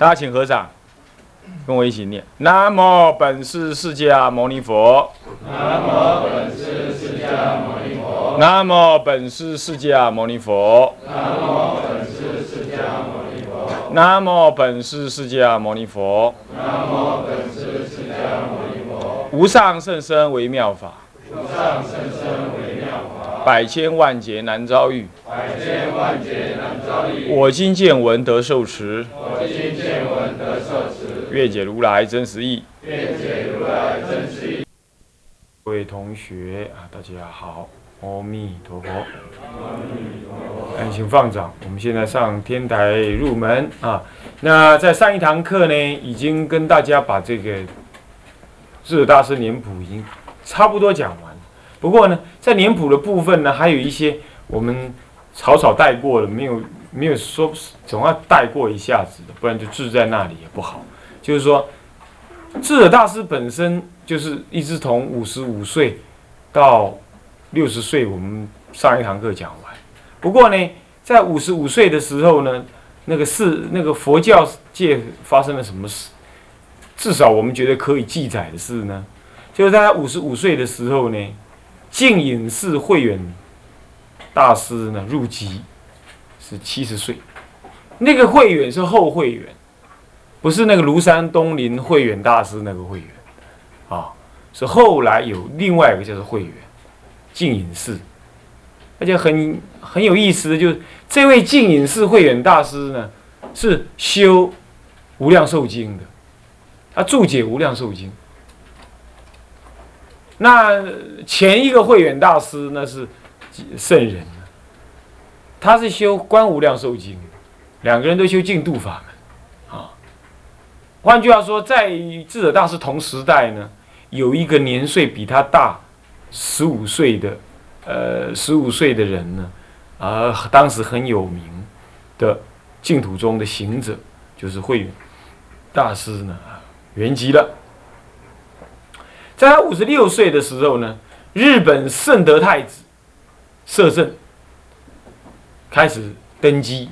大家请合掌，跟我一起念：南无本师释迦牟尼佛。南无本师释迦牟尼佛。南无本师释迦牟尼佛。南无本师释迦牟尼佛。南无本师释迦牟尼佛。南无本师释迦牟尼佛。无上甚深微妙法，无上甚深微妙法，百千万劫难遭遇。百千万劫难遭遇。我今见闻得受持，我今受持，愿解如来真实义。愿解如来真实义。各位同学啊，大家好，阿弥陀佛。哎，请放掌。我们现在上天台入门啊。那在上一堂课呢，已经跟大家把这个智者大师年谱已经差不多讲完。不过呢，在年谱的部分呢，还有一些我们草草带过了，没有没有说，总要带过一下子的，不然就滞在那里也不好。就是说，智者大师本身就是一直从五十五岁到六十岁，我们上一堂课讲完。不过呢，在五十五岁的时候呢，那个是那个佛教界发生了什么事？至少我们觉得可以记载的事呢，就是在他五十五岁的时候呢，净隐寺慧远大师呢入籍，是七十岁。那个慧远是后慧远，不是那个庐山东林慧远大师那个慧远，啊，是后来有另外一个叫做慧远，净隐寺。而且很很有意思的，就是这位净隐寺慧远大师呢，是修《无量寿经》的，他注解《无量寿经》。那前一个慧远大师那是圣人，他是修《观无量寿经》，两个人都修净度法。换句话说，在智者大师同时代呢，有一个年岁比他大十五岁的。呃，十五岁的人呢，啊，当时很有名的净土中的行者，就是慧远大师呢，圆寂了。在他五十六岁的时候呢，日本圣德太子摄政开始登基。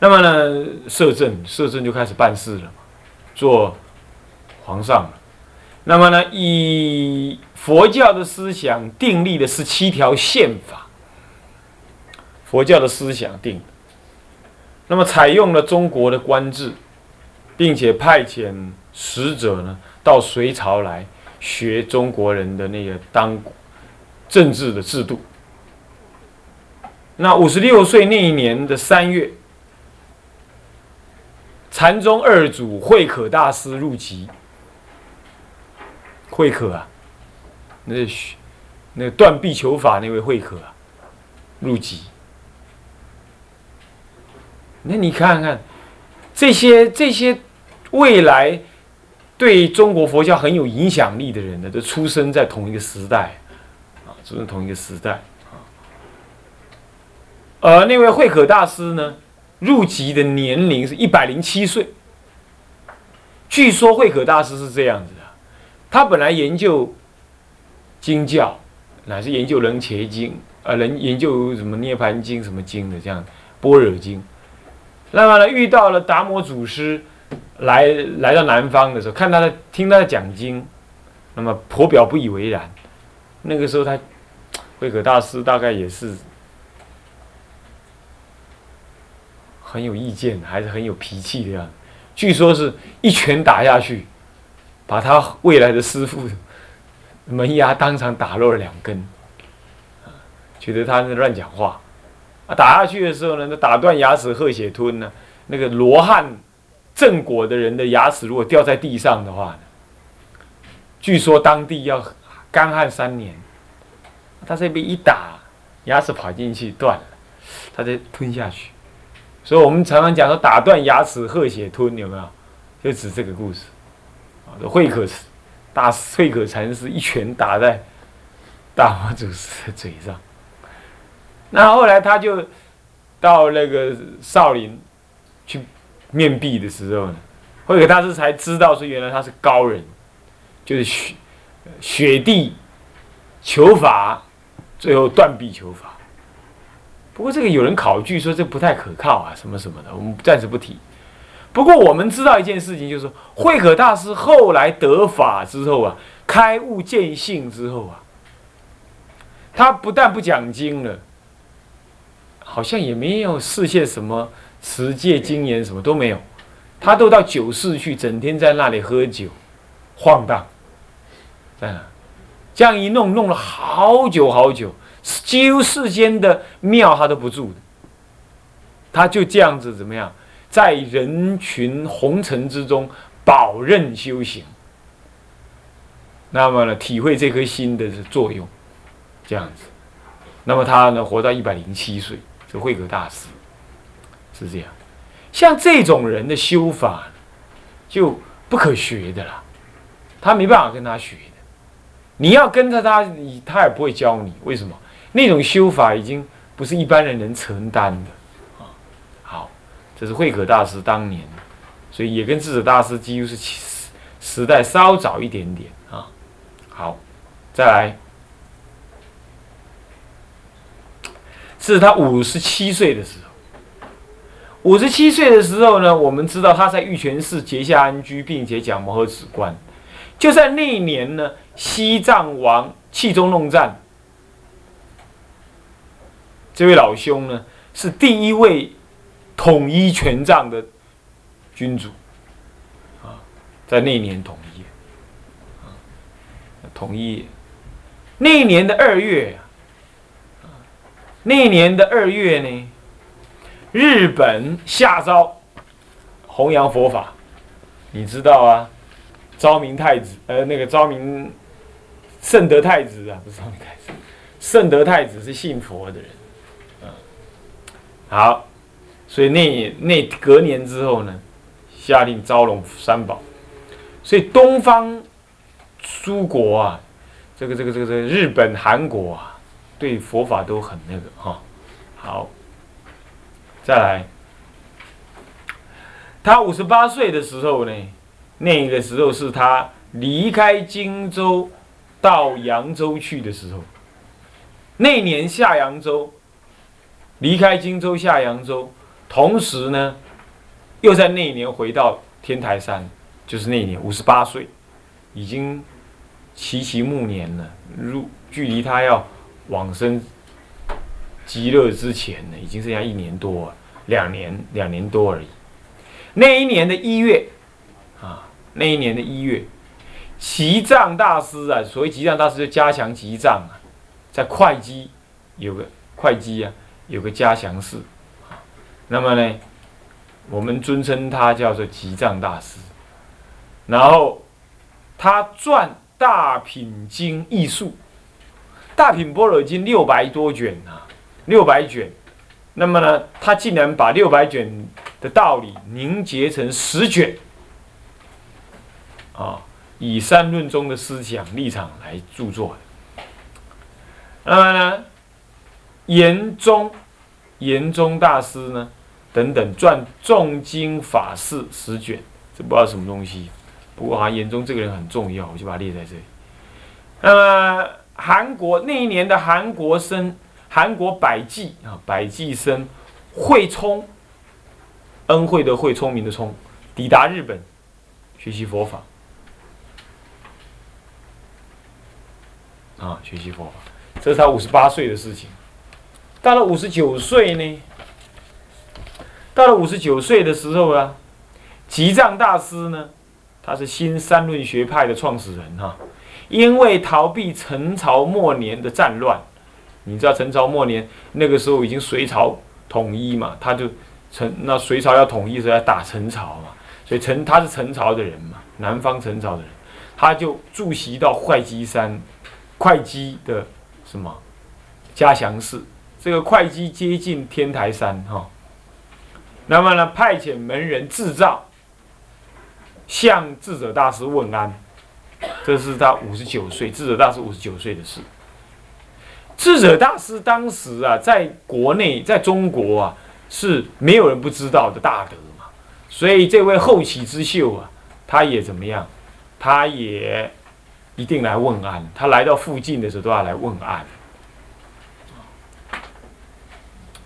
那么呢，摄政摄政就开始办事了嘛，做皇上了。那么呢，以佛教的思想订立的是七条宪法，佛教的思想定。那么采用了中国的官制，并且派遣使者呢到隋朝来学中国人的那个当政治的制度。那五十六岁那一年的三月，禅宗二祖慧可大师入籍。慧可啊，那那断臂求法那位慧可啊，入籍。那你看看这些这些未来对中国佛教很有影响力的人呢，都出生在同一个时代啊，出生同一个时代啊。而那位慧可大师呢，入籍的年龄是一百零七岁。据说慧可大师是这样子的。他本来研究经教，乃是研究人伽经，呃，人研究什么涅盘经什么经的这样，般若经。那么呢，遇到了达摩祖师来来到南方的时候，看他的听他的讲经，那么颇表不以为然。那个时候他慧可大师大概也是很有意见，还是很有脾气的样子。据说是一拳打下去。把他未来的师傅门牙当场打落了两根，觉得他在乱讲话，啊，打下去的时候呢，那打断牙齿喝血吞呢，那个罗汉正果的人的牙齿如果掉在地上的话呢，据说当地要干旱三年，他这边一打，牙齿跑进去断了，他再吞下去，所以我们常常讲说打断牙齿喝血吞有没有？就指这个故事。啊慧可大慧可禅师一拳打在大魔祖师的嘴上，那后来他就到那个少林去面壁的时候呢，慧可大师才知道说原来他是高人，就是雪雪地求法，最后断臂求法。不过这个有人考据说这不太可靠啊，什么什么的，我们暂时不提。不过我们知道一件事情，就是慧可大师后来得法之后啊，开悟见性之后啊，他不但不讲经了，好像也没有示现什么持戒经言，什么都没有，他都到酒肆去，整天在那里喝酒，晃荡，在哪？这样一弄，弄了好久好久，几乎世间的庙他都不住的，他就这样子怎么样，在人群红尘之中保任修行。那么呢，体会这颗心的作用，这样子。那么他呢，活到一百零七岁，是慧可大师，是这样。像这种人的修法，就不可学的啦，他没办法跟他学。你要跟着他，他也不会教你。为什么？那种修法已经不是一般人能承担的。好，这是慧可大师当年，所以也跟智者大师几乎是时时代稍早一点点啊。好，再来，是他五十七岁的时候。五十七岁的时候呢，我们知道他在玉泉寺结下安居，并且讲摩诃止观。就在那一年呢。西藏王气中弄赞，这位老兄呢是第一位统一全藏的君主啊，在那年统一，统一那一年的二月啊，那年的二月呢，日本下诏弘扬佛法，你知道啊，昭明太子呃，那个昭明。圣德太子啊，不是昭明太子，圣德太子是信佛的人，好，所以那那隔年之后呢，下令招拢三宝，所以东方诸国啊，这个这个这个这个日本、韩国啊，对佛法都很那个哈，好，再来，他五十八岁的时候呢，那个时候是他离开荆州。到扬州去的时候，那年下扬州，离开荆州下扬州，同时呢，又在那一年回到天台山，就是那一年五十八岁，已经齐齐暮年了。入距离他要往生极乐之前呢，已经剩下一年多，两年两年多而已。那一年的一月，啊，那一年的一月。吉藏大师啊，所谓吉藏大师就加强吉藏啊，在会稽有个会稽啊，有个嘉祥寺，那么呢，我们尊称他叫做吉藏大师。然后他撰《大品经艺术》，《大品般若经》六百多卷啊，六百卷。那么呢，他竟然把六百卷的道理凝结成十卷，啊。以三论中的思想立场来著作的，那么呢，严宗、严宗大师呢等等撰重经法事十卷，这不知道什么东西。不过啊，严宗这个人很重要，我就把它列在这里。那么韩国那一年的韩国生，韩国百济啊，百济生慧聪，恩惠的惠，聪明的聪，抵达日本学习佛法。啊，学习佛法，这是他五十八岁的事情。到了五十九岁呢，到了五十九岁的时候啊，吉藏大师呢，他是新三论学派的创始人哈。因为逃避陈朝末年的战乱，你知道陈朝末年那个时候已经隋朝统一嘛，他就陈那隋朝要统一时候要打陈朝嘛，所以陈他是陈朝的人嘛，南方陈朝的人，他就驻席到会稽山。会稽的什么嘉祥寺？这个会稽接近天台山哈。那么呢，派遣门人制造向智者大师问安。这是他五十九岁，智者大师五十九岁的事。智者大师当时啊，在国内，在中国啊，是没有人不知道的大德嘛。所以这位后起之秀啊，他也怎么样？他也。一定来问安，他来到附近的时候都要来问安。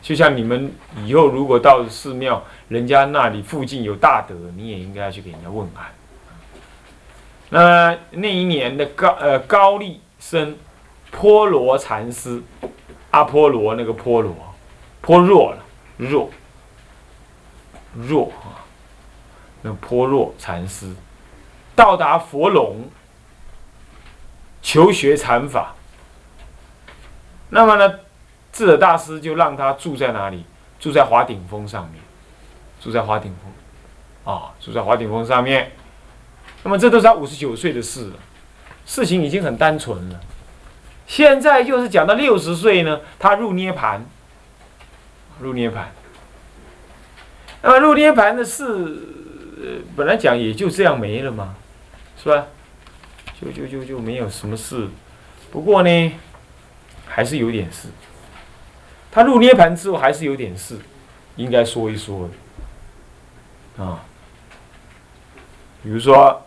就像你们以后如果到寺庙，人家那里附近有大德，你也应该去给人家问安。那那一年的高呃高丽生波罗禅师，阿波罗那个波罗，颇弱了，弱，弱啊，那颇弱禅师到达佛龙，求学禅法。那么呢，智者大师就让他住在哪里？住在华顶峰上面，住在华顶峰，啊，住在华顶峰上面。那么这都是他五十九岁的事了，事情已经很单纯了。现在就是讲到六十岁呢，他入涅盘，入涅盘。那么入涅盘的事，本来讲也就这样没了嘛，是吧？就就就就没有什么事。不过呢，还是有点事。他入涅盘之后还是有点事，应该说一说啊。比如说。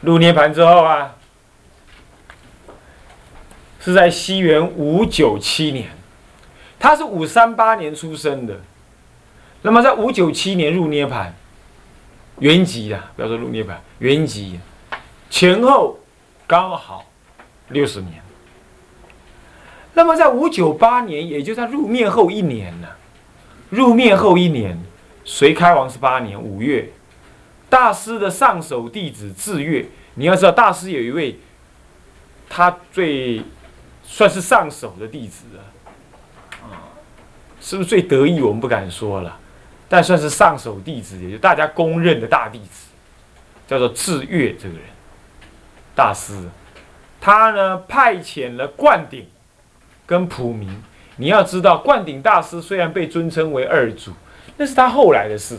入涅盘之后啊，是在西元五九七年，他是五三八年出生的，那么在五九七年入涅盘，原籍的，不要说入涅盘，原籍前后刚好六十年。那么在五九八年，也就是他入灭后一年呢，入灭后一年，隋开王十八年五月。大师的上首弟子智月，你要知道，大师有一位，他最算是上首的弟子啊，是不是最得意？我们不敢说了，但算是上首弟子，也就大家公认的大弟子，叫做智月这个人，大师，他呢派遣了灌顶跟普明。你要知道，灌顶大师虽然被尊称为二祖，那是他后来的事。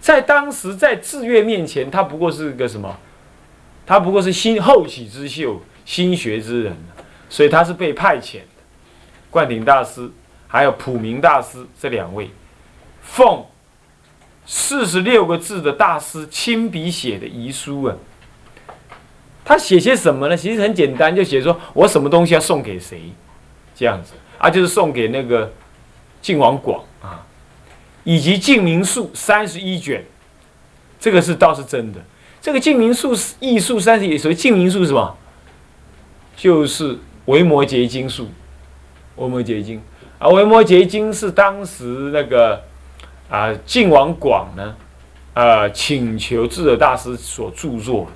在当时，在智月面前，他不过是个什么？他不过是新后起之秀、新学之人，所以他是被派遣的。灌顶大师还有普明大师这两位，奉四十六个字的大师亲笔写的遗书啊。他写些什么呢？其实很简单，就写说我什么东西要送给谁，这样子啊，就是送给那个晋王广啊。以及《净明术》三十一卷，这个是倒是真的。这个《净明术》艺术三十一，所谓《净明术》是什么？就是维摩诘经术。维摩诘经啊，维摩诘经是当时那个啊晋王广呢，呃请求智者大师所著作的。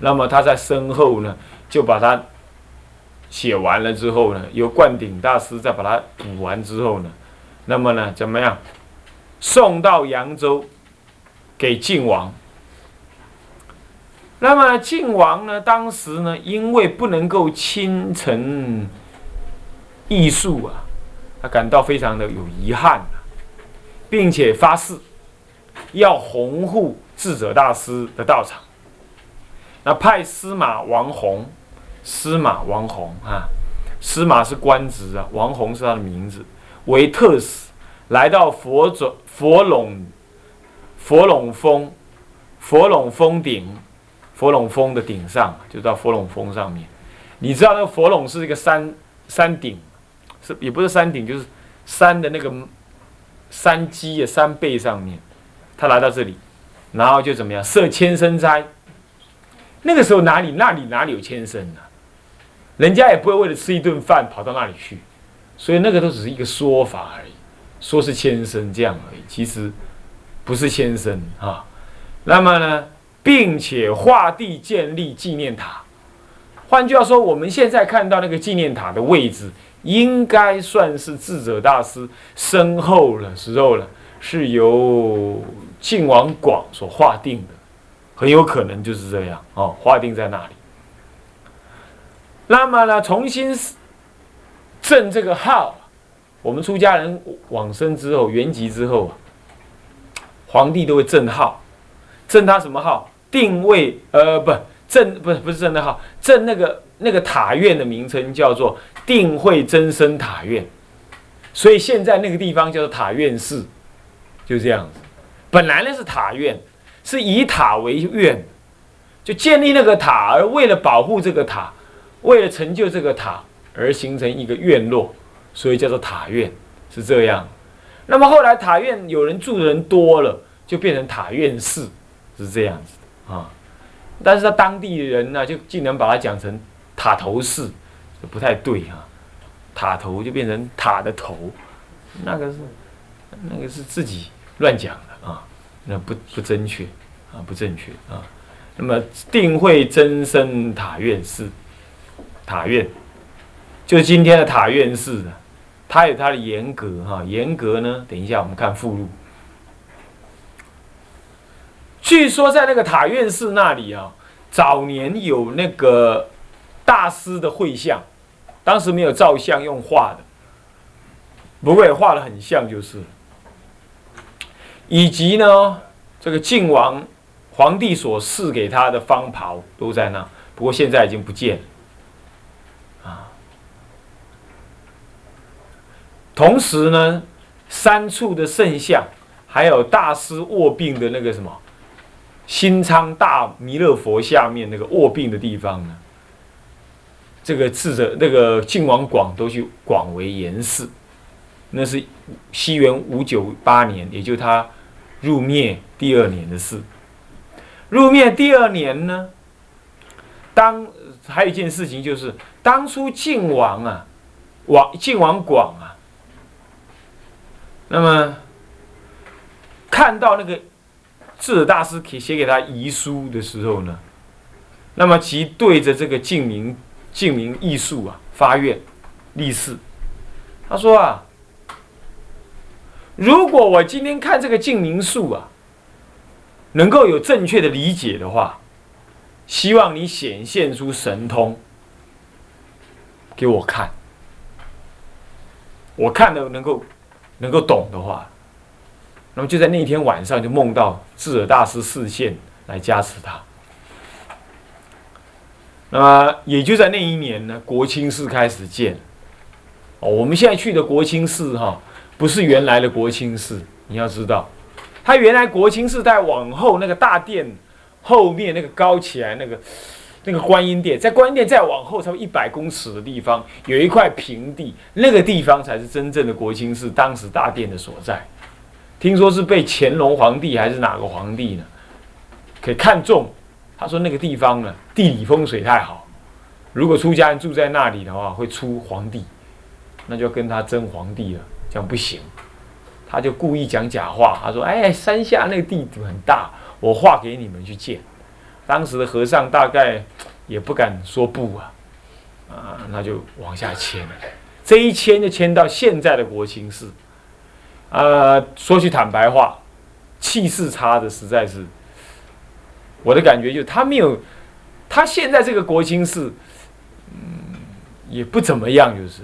那么他在身后呢，就把它写完了之后呢，由灌顶大师再把它补完之后呢，那么呢怎么样？送到扬州，给晋王。那么晋王呢？当时呢，因为不能够亲承艺术啊，他感到非常的有遗憾啊，并且发誓要红护智者大师的道场。那派司马王弘，司马王弘啊，司马是官职啊，王弘是他的名字，为特使。来到佛总佛垄佛垄峰佛垄峰顶佛垄峰的顶上，就到佛垄峰上面。你知道那个佛垄是一个山山顶，是也不是山顶，就是山的那个山基啊山背上面。他来到这里，然后就怎么样设千僧斋。那个时候哪里那里哪里有千僧呢？人家也不会为了吃一顿饭跑到那里去，所以那个都只是一个说法而已。说是千生这样而已，其实不是千生啊。那么呢，并且画地建立纪念塔。换句话说，我们现在看到那个纪念塔的位置，应该算是智者大师身后的时候了，是由晋王广所划定的，很有可能就是这样哦，划定在那里。那么呢，重新正这个号。我们出家人往生之后，圆寂之后啊，皇帝都会正号，正他什么号？定位呃不正不是不是正的号，正那个那个塔院的名称叫做定慧真身塔院，所以现在那个地方叫做塔院寺，就这样子。本来呢是塔院，是以塔为院，就建立那个塔，而为了保护这个塔，为了成就这个塔而形成一个院落。所以叫做塔院，是这样。那么后来塔院有人住的人多了，就变成塔院寺，是这样子啊。但是他当地人呢，就竟然把它讲成塔头寺，不太对啊。塔头就变成塔的头，那个是那个是自己乱讲的啊，那不不正确啊，不正确啊。那么定慧真身塔院寺，塔院就是今天的塔院寺，它有它的严格哈，严格呢，等一下我们看附录。据说在那个塔院寺那里啊，早年有那个大师的绘像，当时没有照相，用画的，不过也画的很像，就是。以及呢，这个晋王。皇帝所赐给他的方袍都在那，不过现在已经不见了。同时呢，三处的圣像，还有大师卧病的那个什么新昌大弥勒佛下面那个卧病的地方呢，这个智者那个晋王广都去广为严寺，那是西元五九八年，也就他入灭第二年的事。入灭第二年呢，当还有一件事情就是，当初晋王啊，王晋王广啊，那么看到那个智者大师给写给他遗书的时候呢，那么即对着这个晋明晋明艺术啊发愿立誓，他说啊，如果我今天看这个晋明术啊。能够有正确的理解的话，希望你显现出神通给我看。我看了能够能够懂的话，那么就在那天晚上就梦到智者大师视线来加持他。那么也就在那一年呢，国清寺开始建。哦，我们现在去的国清寺哈，不是原来的国清寺，你要知道。他原来国清寺在往后那个大殿后面那个高起来那个那个观音殿，在观音殿再往后差不多一百公尺的地方有一块平地，那个地方才是真正的国清寺当时大殿的所在。听说是被乾隆皇帝还是哪个皇帝呢？可以看中，他说那个地方呢地理风水太好，如果出家人住在那里的话会出皇帝，那就跟他争皇帝了，这样不行。他就故意讲假话，他说：“哎，山下那个地很大，我划给你们去建。”当时的和尚大概也不敢说不啊，啊，那就往下迁。这一迁就迁到现在的国清寺。呃，说句坦白话，气势差的实在是，我的感觉就是他没有，他现在这个国清寺，嗯，也不怎么样，就是。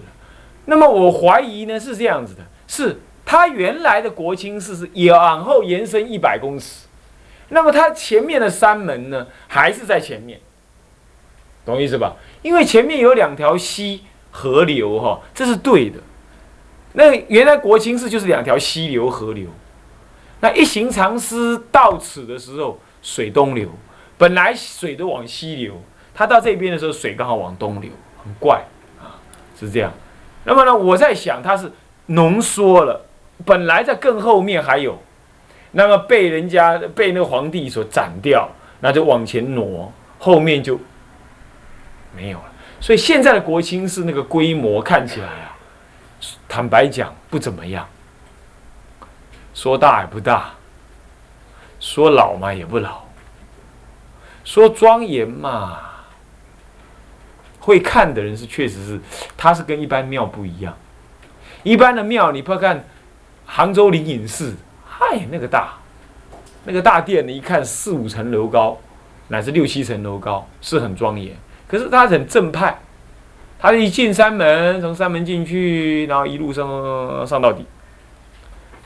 那么我怀疑呢是这样子的，是。他原来的国清寺是往后延伸一百公尺，那么它前面的山门呢，还是在前面，懂意思吧？因为前面有两条溪河流，哈，这是对的。那原来国清寺就是两条溪流河流，那一行禅师到此的时候，水东流，本来水都往西流，他到这边的时候，水刚好往东流，很怪啊，是这样。那么呢，我在想，它是浓缩了。本来在更后面还有，那么被人家被那个皇帝所斩掉，那就往前挪，后面就没有了。所以现在的国清寺那个规模看起来啊，坦白讲不怎么样。说大也不大，说老嘛也不老，说庄严嘛，会看的人是确实是，它是跟一般庙不一样。一般的庙你不要看。杭州灵隐寺，嗨，那个大，那个大殿呢？一看四五层楼高，乃至六七层楼高，是很庄严。可是它很正派，它一进山门，从山门进去，然后一路上上到底。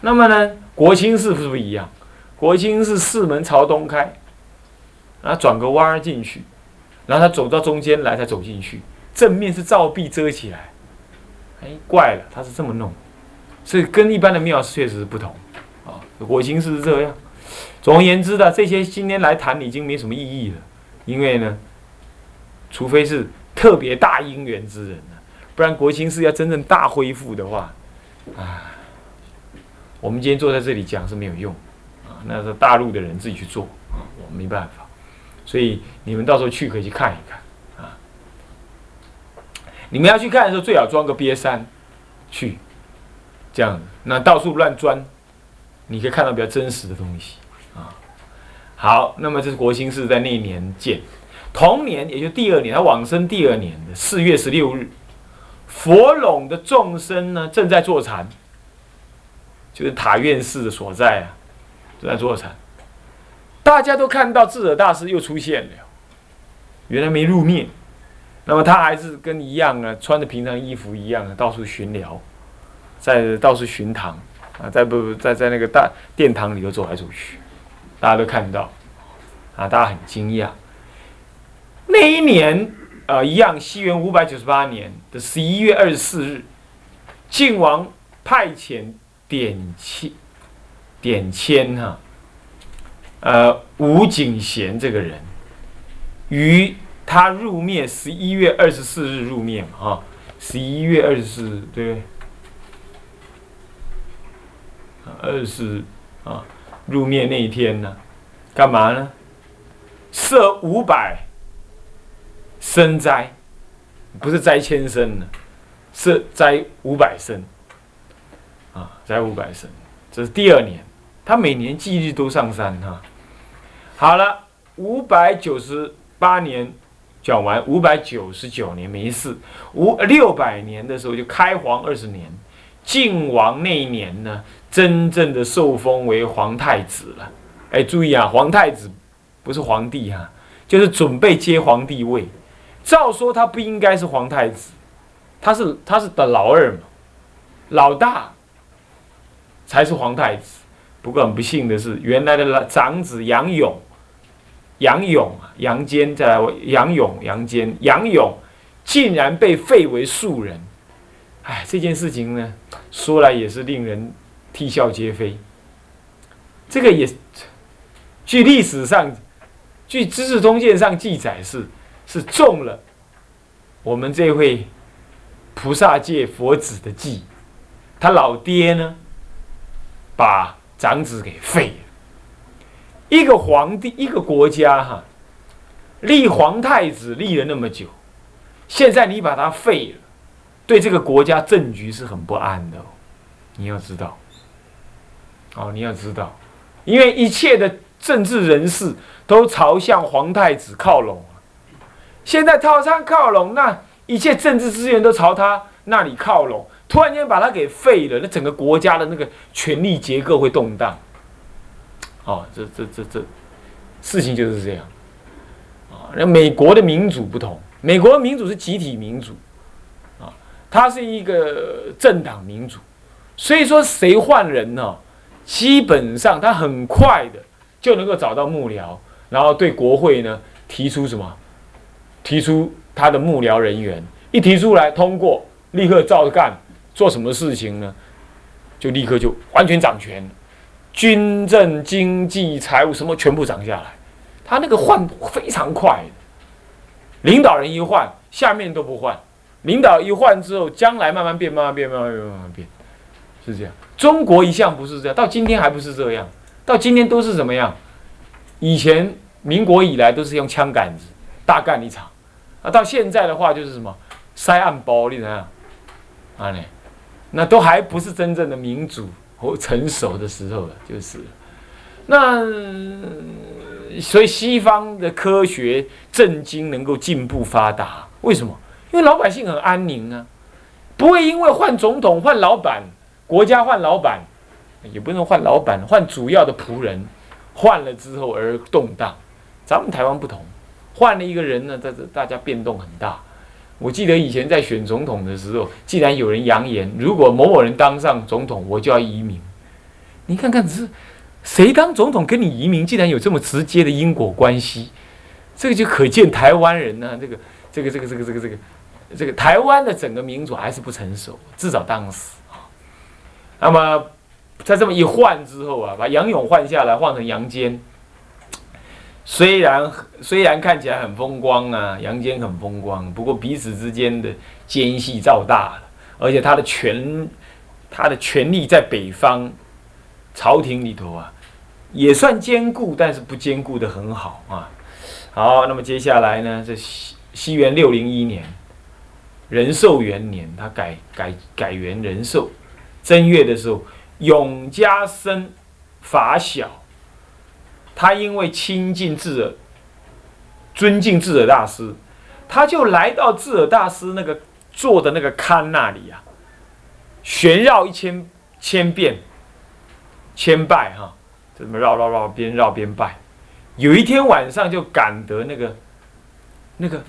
那么呢，国清寺是不是不一样？国清寺四门朝东开，然后转个弯进去，然后他走到中间来才走进去，正面是照壁遮起来。哎，怪了，他是这么弄。所以跟一般的庙确实是不同，国清寺是这样。总而言之的，这些今天来谈已经没什么意义了，因为呢，除非是特别大因缘之人不然国清寺要真正大恢复的话，啊，我们今天坐在这里讲是没有用，啊，那是大陆的人自己去做啊，我没办法。所以你们到时候去可以去看一看啊。你们要去看的时候，最好装个瘪三去，这样那到处乱钻，你可以看到比较真实的东西啊。好，那么这是国兴寺在那一年建，同年也就第二年，他往生第二年的四月十六日，佛拢的众生呢正在坐禅，就是塔院寺的所在啊，正在坐禅。大家都看到智者大师又出现了，原来没入灭，那么他还是跟一样啊，穿着平常衣服一样啊到处巡聊，在到处巡堂。啊，在不在在那个大殿堂里头走来走去，大家都看到，啊，大家很惊讶。那一年啊，一样，西元五百九十八年的十一月二十四日，晋王派遣点签，点签哈。呃，吴景贤这个人，于他入灭十一月二十四日入灭嘛，哈，十一月二十四日，对？二十啊，入灭那一天呢，干嘛呢？设五百生斋，不是斋千生呢，是斋五百生，啊，斋五百生，这是第二年。他每年忌日都上山哈。好了，五百九十八年讲完，五百九十九年没事。五六百年的时候就开皇二十年，晋王那一年呢，真正的受封为皇太子了。哎，注意啊，皇太子不是皇帝哈，就是准备接皇帝位。照说他不应该是皇太子，他是他是的老二嘛，老大才是皇太子。不过很不幸的是，原来的长子杨勇，杨勇啊，杨坚再来，杨勇、杨坚、杨勇，竟然被废为庶人。哎，这件事情呢，说来也是令人啼笑皆非。这个也，据历史上，据《资治通鉴》上记载是是中了我们这位菩萨界佛子的计，他老爹呢，把。长子给废了，一个皇帝，一个国家，哈，立皇太子立了那么久，现在你把他废了，对这个国家政局是很不安的，你要知道，哦，你要知道，因为一切的政治人士都朝向皇太子靠拢现在套餐靠拢，那一切政治资源都朝他那里靠拢。突然间把他给废了，那整个国家的那个权力结构会动荡。哦，这这这这，事情就是这样。啊，那美国的民主不同，美国的民主是集体民主，啊，它是一个政党民主，所以说谁换人呢？基本上他很快的就能够找到幕僚，然后对国会呢提出什么？提出他的幕僚人员，一提出来通过，立刻照着干。做什么事情呢？就立刻就完全掌权，军政、经济、财务什么全部掌下来。他那个换非常快，领导人一换，下面都不换。领导一换之后，将来慢慢变，慢慢变，慢慢变，慢慢变，是这样。中国一向不是这样，到今天还不是这样。到今天都是怎么样？以前民国以来都是用枪杆子大干一场，啊，到现在的话就是什么塞暗包，你怎样？啊呢？那都还不是真正的民主和成熟的时候了，就是。那所以西方的科学政经能够进步发达，为什么？因为老百姓很安宁啊，不会因为换总统、换老板、国家换老板，也不能换老板，换主要的仆人，换了之后而动荡。咱们台湾不同，换了一个人呢，在这大家变动很大。我记得以前在选总统的时候，既然有人扬言，如果某某人当上总统，我就要移民。你看看，是谁当总统跟你移民，竟然有这么直接的因果关系？这个就可见台湾人呢，这个、这个、这个、这个、这个、这个、这个台湾的整个民主还是不成熟，至少当时。那么在这么一换之后啊，把杨勇换下来，换成杨坚，虽然虽然看起来很风光啊，杨坚很风光，不过彼此之间的间隙造大了，而且他的权，他的权力在北方朝廷里头啊，也算坚固，但是不坚固的很好啊。好，那么接下来呢，这西西元六零一年，仁寿元年，他改改改元仁寿，正月的时候，永嘉生法小。他因为亲近智者，尊敬智者大师，他就来到智者大师那个坐的那个龛那里啊，旋绕一千千遍，千拜哈，就这么绕绕绕，边绕边拜。有一天晚上就赶得那个那个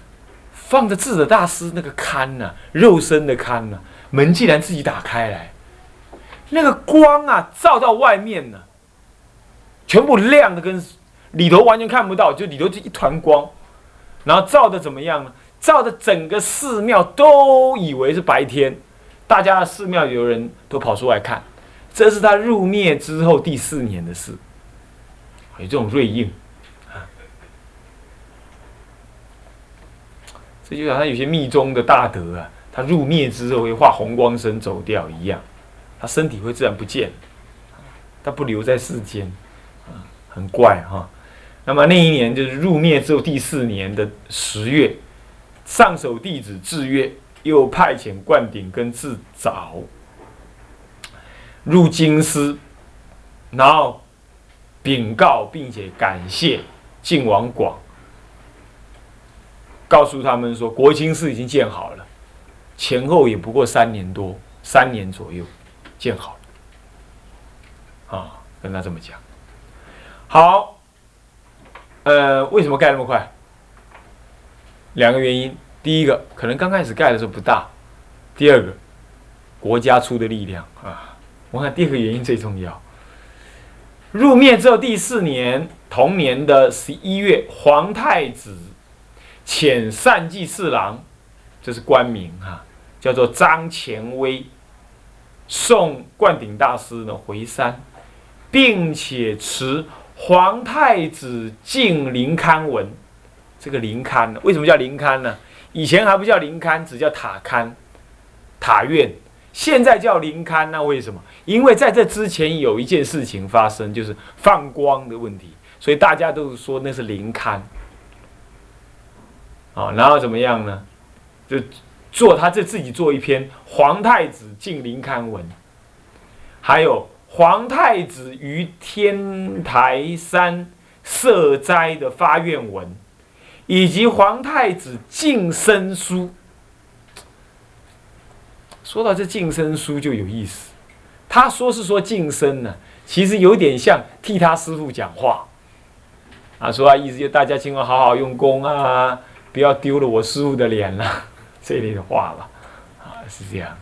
放着智者大师那个龛呐，肉身的龛呐，门竟然自己打开来，那个光啊照到外面呢。全部亮的跟里头完全看不到，就里头就一团光，然后照的怎么样呢？照的整个寺庙都以为是白天，大家的寺庙有人都跑出来看。这是他入灭之后第四年的事，有这种瑞应。这就好像有些密宗的大德啊，他入灭之后会化红光身走掉一样，他身体会自然不见，他不留在世间。很怪哈，那么那一年就是入灭之后第四年的十月，上首弟子智月又派遣灌顶跟智早入京师，然后禀告并且感谢晋王广，告诉他们说国清寺已经建好了，前后也不过三年多，三年左右建好了，啊，跟他这么讲。好，呃，为什么盖那么快？两个原因。第一个，可能刚开始盖的时候不大；第二个，国家出的力量啊。我看第二个原因最重要。入灭之后第四年，同年的十一月，皇太子遣善济侍郎，这是官名哈，叫做张乾威，送灌顶大师呢回山，并且持。皇太子敬灵龛文，这个灵龛呢？为什么叫灵龛呢？以前还不叫灵龛，只叫塔龛、塔院。现在叫灵龛，那为什么？因为在这之前有一件事情发生，就是放光的问题，所以大家都是说那是灵龛。啊，然后怎么样呢？就做他这自己做一篇《皇太子敬灵刊文》，还有。皇太子于天台山设斋的发愿文，以及皇太子晋升书。说到这晋升书就有意思，他说是说晋升呢，其实有点像替他师傅讲话啊，说啊意思就大家今后好好用功啊，不要丢了我师傅的脸了，这类的话吧，啊是这样。